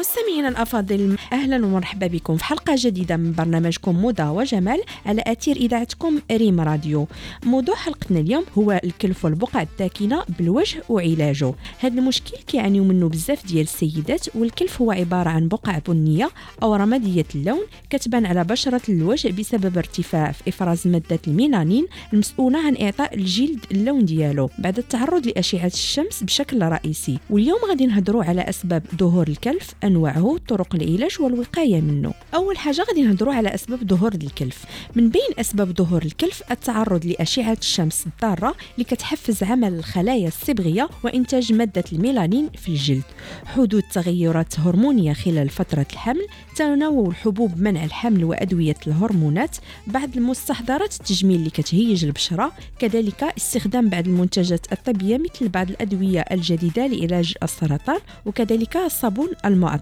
مستمعينا الأفاضل أهلا ومرحبا بكم في حلقة جديدة من برنامجكم موضه وجمال على أثير إذاعتكم ريم راديو. موضوع حلقتنا اليوم هو الكلف والبقع الداكنة بالوجه وعلاجه. هذا المشكل كيعانيو منه بزاف ديال السيدات والكلف هو عبارة عن بقع بنية أو رمادية اللون كتبان على بشرة الوجه بسبب ارتفاع في إفراز مادة الميلانين المسؤولة عن إعطاء الجلد اللون ديالو بعد التعرض لأشعة الشمس بشكل رئيسي. واليوم غادي نهضروا على أسباب ظهور الكلف أنواعه طرق العلاج والوقاية منه. أول حاجة غادي نهضروا على أسباب ظهور الكلف. من بين أسباب ظهور الكلف التعرض لأشعة الشمس الضارة اللي كتحفز عمل الخلايا الصبغية وإنتاج مادة الميلانين في الجلد. حدوث تغيرات هرمونية خلال فترة الحمل تناول حبوب منع الحمل وأدوية الهرمونات بعض المستحضرات التجميل اللي كتهيج البشرة كذلك استخدام بعض المنتجات الطبية مثل بعض الأدوية الجديدة لعلاج السرطان وكذلك الصابون المعطر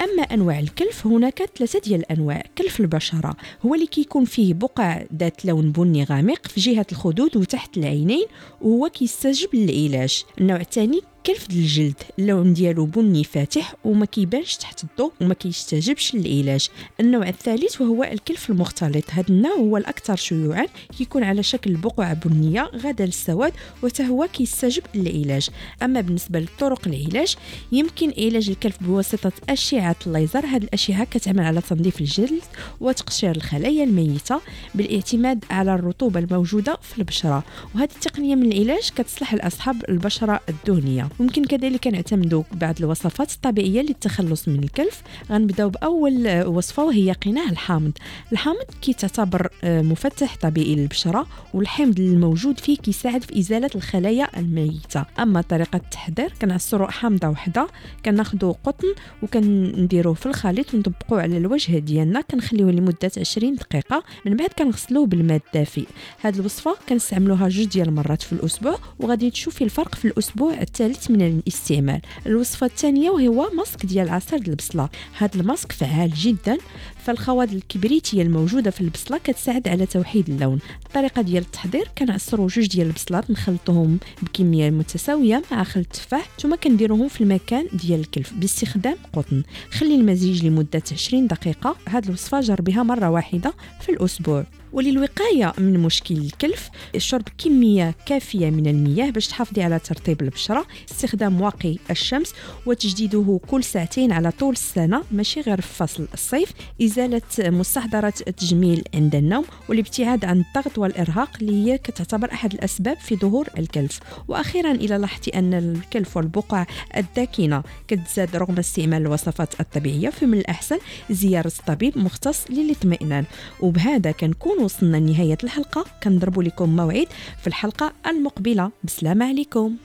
أما أنواع الكلف هناك ثلاثة ديال الأنواع. كلف البشرة هو اللي كيكون فيه بقع ذات لون بني غامق في جهة الخدود وتحت العينين وهو كيستجب للعلاج. النوع الثاني كلف الجلد؟ اللون ديالو بني فاتح وما كيبانش تحت الضوء وما كيستجبش للعلاج. النوع الثالث وهو الكلف المختلط. هذا النوع هو الأكثر شيوعا كيكون على شكل بقع بنية غدا للسواد وتهو كيستجب للعلاج. أما بالنسبة لطرق العلاج يمكن علاج الكلف بواسطة أشعة الليزر. هذه الأشعة كتعمل على تنظيف الجلد وتقشير الخلايا الميتة بالاعتماد على الرطوبة الموجودة في البشرة. وهذه التقنية من العلاج كتصلح لأصحاب البشرة الدهنية. ممكن كذلك نعتمدوا بعض الوصفات الطبيعية للتخلص من الكلف. غنبداو بأول وصفة وهي قناع الحامض. الحامض كيتعتبر مفتح طبيعي للبشرة والحمض الموجود فيه كيساعد في إزالة الخلايا الميتة. أما طريقة التحضير كنعصروا حامضة وحدة كناخذوا قطن وكنديروه في الخليط ونطبقوه على الوجه ديالنا. كنخليوه لمدة 20 دقيقة. من بعد كنغسلوه بالماء الدافئ. هذه الوصفة كنستعملوها جوج ديال المرات في الأسبوع وغادي تشوفي الفرق في الأسبوع الثالث من الاستعمال. الوصفة الثانية وهو ماسك ديال عصير البصلة. هذا الماسك فعال جدا فالخواد الكبريتية الموجودة في البصلة كتساعد على توحيد اللون. الطريقة ديال التحضير كنعصروا جوج ديال البصلات نخلطوهم بكمية متساوية مع خل التفاح ثم كنديروهم في المكان ديال الكلف باستخدام قطن. خلي المزيج لمدة 20 دقيقة. هذه الوصفة جربيها مرة واحدة في الأسبوع. وللوقاية من مشكل الكلف شرب كمية كافية من المياه باش تحافظي على ترطيب البشرة استخدام واقي الشمس وتجديده كل ساعتين على طول السنة ماشي غير في فصل الصيف. إزالة مستحضرات التجميل عند النوم والابتعاد عن الضغط والإرهاق اللي هي كتعتبر أحد الأسباب في ظهور الكلف. وأخيرا إلى لاحظتي أن الكلف والبقع الداكنة كتزاد رغم استعمال الوصفات الطبيعية فمن الأحسن زيارة طبيب مختص للاطمئنان. وبهذا كنكون وصلنا لنهاية الحلقة. كنضرب لكم موعد في الحلقة المقبلة. بسلامة عليكم.